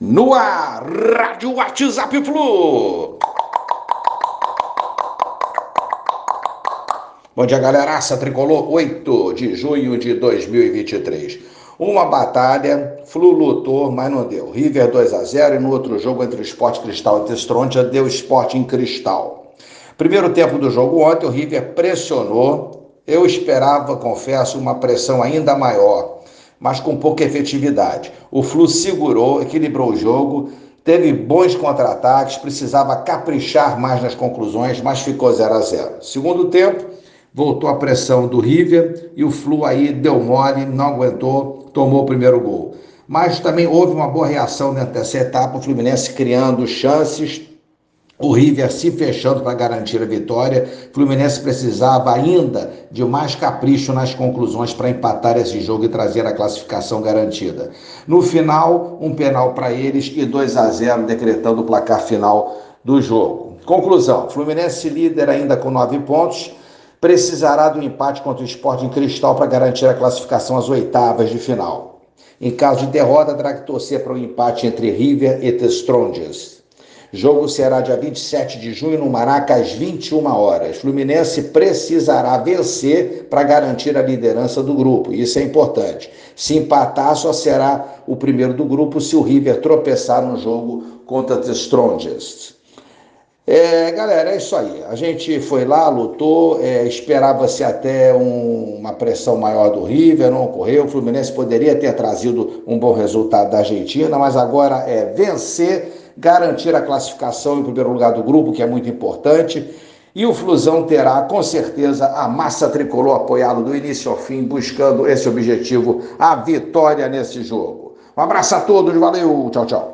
No ar, Rádio WhatsApp Flu. Bom dia, galeraça tricolor, 8 de junho de 2023. Uma batalha, Flu lutou, mas não deu. River 2 a 0 e no outro jogo entre o Sport Cristal e Testrontia deu Sport em Cristal. Primeiro tempo do jogo ontem, o River pressionou. Eu esperava, confesso, uma pressão ainda maior mas com pouca efetividade. O Flu segurou, equilibrou o jogo, teve bons contra-ataques, precisava caprichar mais nas conclusões, mas ficou 0 a 0. Segundo tempo, voltou a pressão do River e o Flu aí deu mole, não aguentou, tomou o primeiro gol. Mas também houve uma boa reação dentro dessa etapa, o Fluminense criando chances, o River se fechando para garantir a vitória. Fluminense precisava ainda de mais capricho nas conclusões para empatar esse jogo e trazer a classificação garantida. No final, um penal para eles e 2 a 0 decretando o placar final do jogo. Conclusão: Fluminense líder ainda com nove pontos. Precisará do empate contra o Sport em Cristal para garantir a classificação às oitavas de final. Em caso de derrota, terá que torcer para o um empate entre River e The Strongest. Jogo será dia 27 de junho no Maraca às 21 horas. Fluminense precisará vencer para garantir a liderança do grupo. Isso é importante. Se empatar, só será o primeiro do grupo se o River tropeçar no jogo contra The Strongest. É, galera, é isso aí. A gente foi lá, lutou, é, esperava-se até um, uma pressão maior do River, não ocorreu. O Fluminense poderia ter trazido um bom resultado da Argentina, mas agora é vencer garantir a classificação em primeiro lugar do grupo, que é muito importante. E o Flusão terá, com certeza, a massa tricolor apoiado do início ao fim, buscando esse objetivo, a vitória nesse jogo. Um abraço a todos, valeu, tchau, tchau.